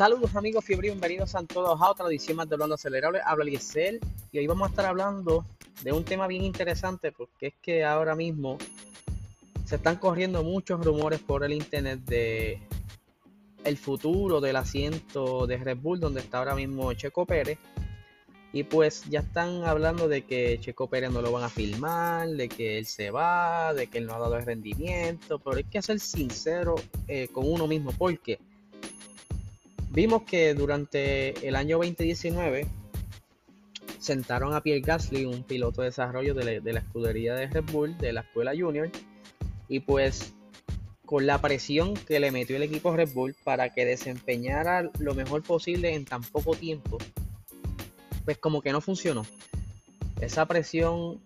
Saludos amigos fiebre bienvenidos a todos a otra edición más de Hablando Acelerable. Habla Liesel y hoy vamos a estar hablando de un tema bien interesante porque es que ahora mismo se están corriendo muchos rumores por el internet de el futuro del asiento de Red Bull donde está ahora mismo Checo Pérez y pues ya están hablando de que Checo Pérez no lo van a filmar, de que él se va, de que él no ha dado el rendimiento, pero hay que ser sincero eh, con uno mismo porque Vimos que durante el año 2019 sentaron a Pierre Gasly, un piloto de desarrollo de la, escudería de Red Bull, de la escuela junior, y pues con la presión que le metió el equipo Red Bull para que desempeñara lo mejor posible en tan poco tiempo, pues como que no funcionó. Esa presión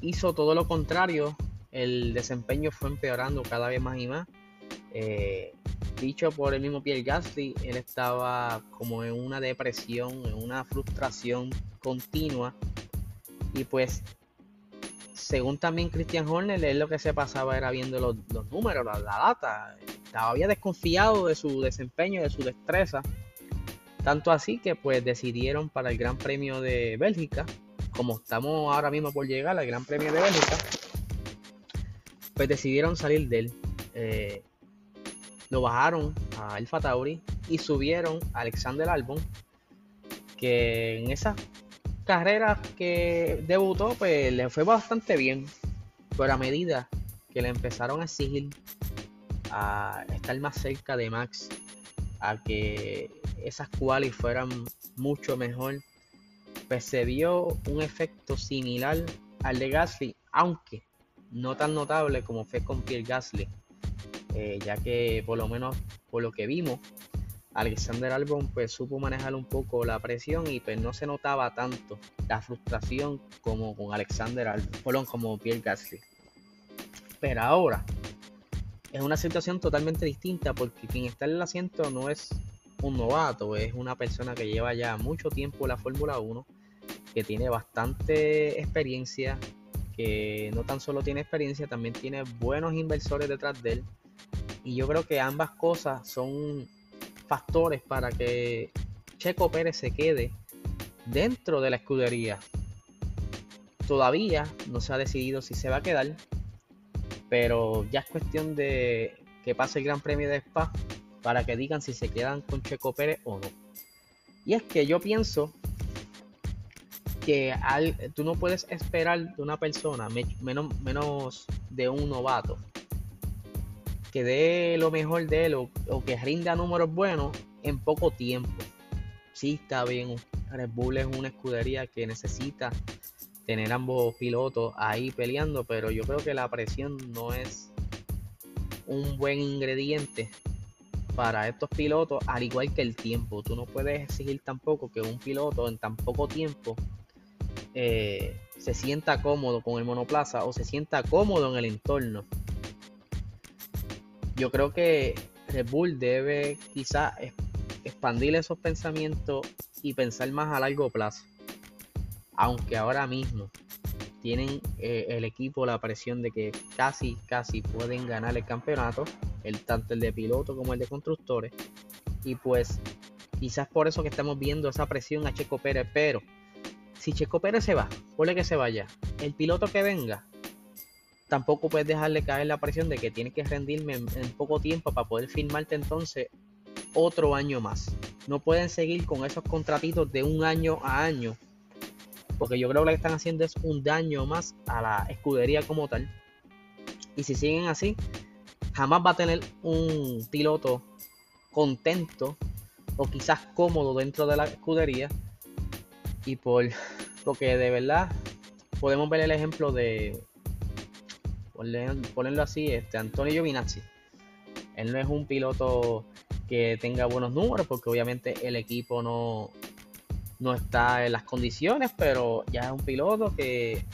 hizo todo lo contrario, el desempeño fue empeorando cada vez más y más. Eh, dicho por el mismo Pierre Gasly, él estaba como en una depresión, en una frustración continua. Y pues, según también Christian Horner, él lo que se pasaba era viendo los, números, la, data. Estaba había desconfiado de su desempeño, de su destreza. Tanto así que pues decidieron para el Gran Premio de Bélgica, como estamos ahora mismo por llegar al Gran Premio de Bélgica, pues decidieron salir de él. Eh, lo bajaron a Alfa Tauri y subieron a Alexander Albon, que en esas carreras que debutó, pues le fue bastante bien, pero a medida que le empezaron a exigir a estar más cerca de Max, a que esas quali fueran mucho mejor, pues se vio un efecto similar al de Gasly, aunque no tan notable como fue con Pierre Gasly eh, ya que por lo menos por lo que vimos, Alexander Albon pues supo manejar un poco la presión y pues no se notaba tanto la frustración como con Alexander Albon, como Pierre Gasly. Pero ahora es una situación totalmente distinta porque quien está en el asiento no es un novato, es una persona que lleva ya mucho tiempo en la Fórmula 1, que tiene bastante experiencia, que no tan solo tiene experiencia, también tiene buenos inversores detrás de él y yo creo que ambas cosas son factores para que Checo Pérez se quede dentro de la escudería. Todavía no se ha decidido si se va a quedar, pero ya es cuestión de que pase el Gran Premio de Spa para que digan si se quedan con Checo Pérez o no. Y es que yo pienso que tú no puedes esperar de una persona, menos, menos de un novato, que dé lo mejor de él o, que rinda números buenos en poco tiempo. Sí, está bien. Red Bull es una escudería que necesita tener ambos pilotos ahí peleando, pero yo creo que la presión no es un buen ingrediente para estos pilotos, al igual que el tiempo. Tú no puedes exigir tampoco que un piloto en tan poco tiempo eh, se sienta cómodo con el monoplaza o se sienta cómodo en el entorno yo creo que Red Bull debe quizá expandir esos pensamientos y pensar más a largo plazo. Aunque ahora mismo tienen eh, el equipo la presión de que casi, casi pueden ganar el campeonato, el, tanto el de piloto como el de constructores. Y pues quizás por eso que estamos viendo esa presión a Checo Pérez, pero si Checo Pérez se va, ponle que se vaya, el piloto que venga tampoco puedes dejarle caer la presión de que tienes que rendirme en, poco tiempo para poder firmarte entonces otro año más. No pueden seguir con esos contratitos de un año a año. Porque yo creo que lo que están haciendo es un daño más a la escudería como tal. Y si siguen así, jamás va a tener un piloto contento o quizás cómodo dentro de la escudería. Y por porque de verdad podemos ver el ejemplo de ponerlo así, este Antonio Giovinazzi. Él no es un piloto que tenga buenos números, porque obviamente el equipo no, no está en las condiciones, pero ya es un piloto que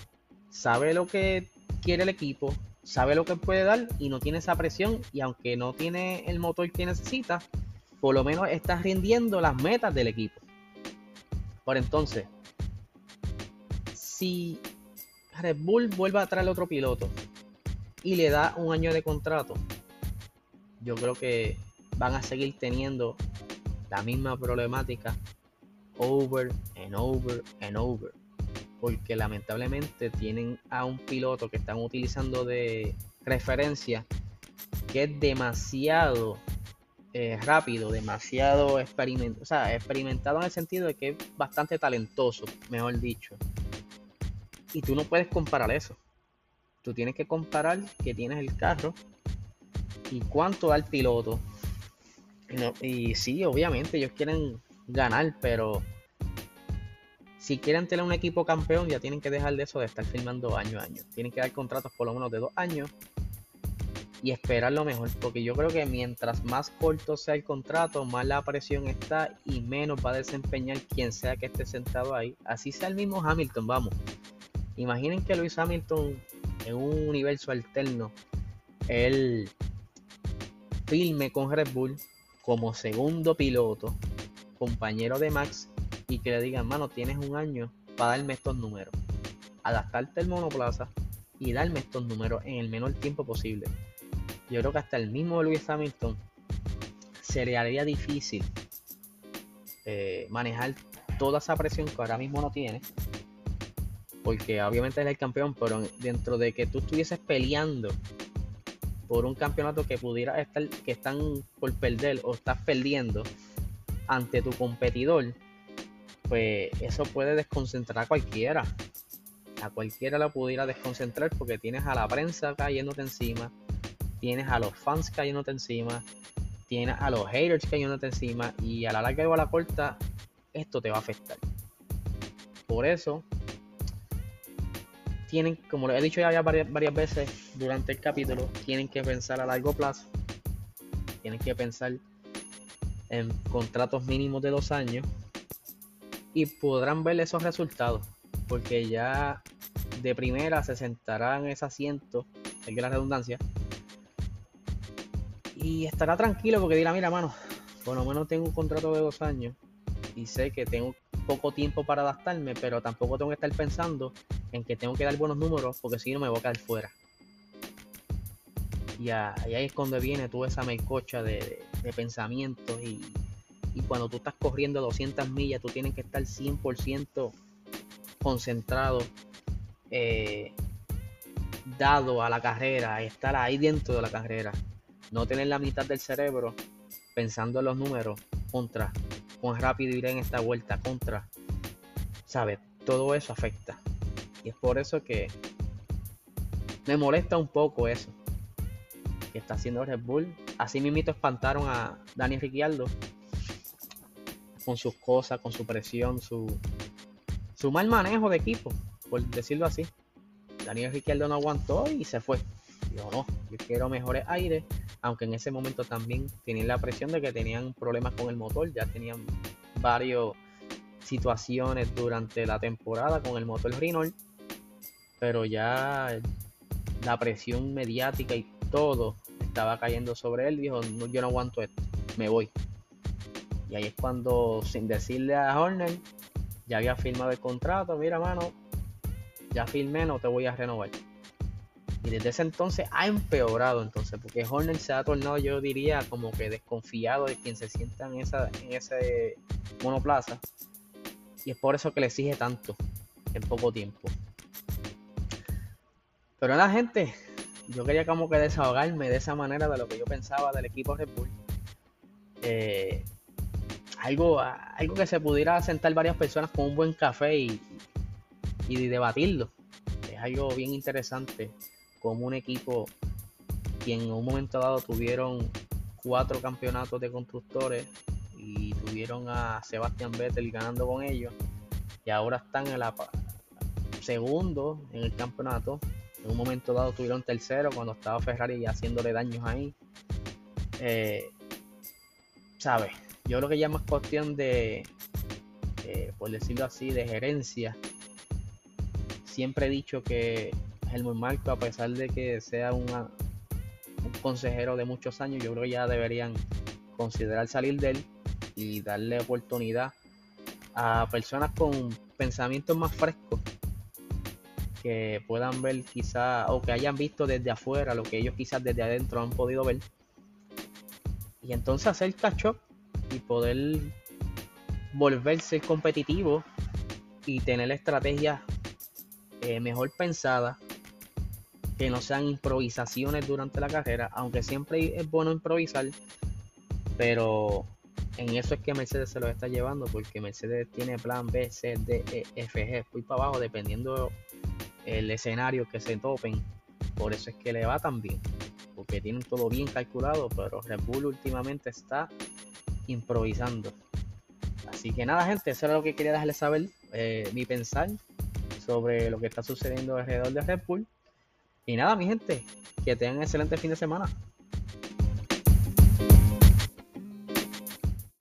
sabe lo que quiere el equipo, sabe lo que puede dar y no tiene esa presión. Y aunque no tiene el motor que necesita, por lo menos está rindiendo las metas del equipo. Por entonces, si Red Bull vuelve a traer otro piloto y le da un año de contrato, yo creo que van a seguir teniendo la misma problemática over and over and over. Porque lamentablemente tienen a un piloto que están utilizando de referencia que es demasiado eh, rápido, demasiado experimentado, o sea, experimentado en el sentido de que es bastante talentoso, mejor dicho. Y tú no puedes comparar eso. Tú tienes que comparar que tienes el carro y cuánto da el piloto. y sí, obviamente ellos quieren ganar, pero si quieren tener un equipo campeón, ya tienen que dejar de eso de estar firmando año a año. Tienen que dar contratos por lo menos de dos años y esperar lo mejor. Porque yo creo que mientras más corto sea el contrato, más la presión está y menos va a desempeñar quien sea que esté sentado ahí. Así sea el mismo Hamilton, vamos. Imaginen que Luis Hamilton en un universo alterno, él filme con Red Bull como segundo piloto, compañero de Max, y que le digan, mano, tienes un año para darme estos números. Adaptarte al monoplaza y darme estos números en el menor tiempo posible. Yo creo que hasta el mismo Lewis Hamilton se le haría difícil eh, manejar toda esa presión que ahora mismo no tiene. Porque obviamente es el campeón, pero dentro de que tú estuvieses peleando por un campeonato que pudiera estar, que están por perder o estás perdiendo ante tu competidor, pues eso puede desconcentrar a cualquiera. A cualquiera lo pudiera desconcentrar porque tienes a la prensa cayéndote encima, tienes a los fans cayéndote encima, tienes a los haters cayéndote encima y a la larga y a la corta esto te va a afectar. Por eso tienen, como lo he dicho ya varias, varias veces durante el capítulo, tienen que pensar a largo plazo, tienen que pensar en contratos mínimos de dos años y podrán ver esos resultados, porque ya de primera se sentará en ese asiento, hay que la redundancia, y estará tranquilo porque dirá, mira, mano, por lo menos tengo un contrato de dos años y sé que tengo poco tiempo para adaptarme, pero tampoco tengo que estar pensando en que tengo que dar buenos números porque si no me voy a quedar fuera. Y, ahí es cuando viene toda esa melcocha de, de, pensamientos y, cuando tú estás corriendo 200 millas, tú tienes que estar 100% concentrado, eh, dado a la carrera, estar ahí dentro de la carrera. No tener la mitad del cerebro pensando en los números contra cuán rápido iré en esta vuelta contra. Sabes todo eso afecta y es por eso que me molesta un poco eso que está haciendo Red Bull. Así mismito espantaron a Daniel Ricciardo con sus cosas con su presión su su mal manejo de equipo por decirlo así. Daniel Ricciardo no aguantó y se fue. Yo no yo quiero mejores aires aunque en ese momento también tenían la presión de que tenían problemas con el motor, ya tenían varias situaciones durante la temporada con el motor Renault, pero ya la presión mediática y todo estaba cayendo sobre él, dijo, yo no aguanto esto, me voy. Y ahí es cuando, sin decirle a Horner, ya había firmado el contrato, mira mano, ya firmé, no te voy a renovar. Y desde ese entonces ha empeorado entonces, porque Horner se ha tornado, yo diría, como que desconfiado de quien se sienta en, esa, en ese monoplaza. Y es por eso que le exige tanto en poco tiempo. Pero la gente, yo quería como que desahogarme de esa manera de lo que yo pensaba del equipo Red Bull. Eh, algo, algo que se pudiera sentar varias personas con un buen café y, y debatirlo. Es algo bien interesante como un equipo que en un momento dado tuvieron cuatro campeonatos de constructores y tuvieron a Sebastián Vettel ganando con ellos y ahora están en la segundo en el campeonato en un momento dado tuvieron tercero cuando estaba Ferrari haciéndole daños ahí. Eh, sabes yo creo que ya más cuestión de eh, por decirlo así de gerencia. Siempre he dicho que Helmut Marco, a pesar de que sea un consejero de muchos años, yo creo que ya deberían considerar salir de él y darle oportunidad a personas con pensamientos más frescos que puedan ver quizá o que hayan visto desde afuera lo que ellos quizás desde adentro han podido ver. Y entonces hacer catch y poder volverse competitivo y tener estrategias eh, mejor pensadas que no sean improvisaciones durante la carrera, aunque siempre es bueno improvisar, pero en eso es que Mercedes se lo está llevando, porque Mercedes tiene plan B, C, D, E, F, G, muy para abajo, dependiendo el escenario que se topen. Por eso es que le va tan bien, porque tienen todo bien calculado, pero Red Bull últimamente está improvisando. Así que nada, gente, eso era lo que quería dejarles saber, eh, mi pensar sobre lo que está sucediendo alrededor de Red Bull. Y nada, mi gente, que tengan un excelente fin de semana.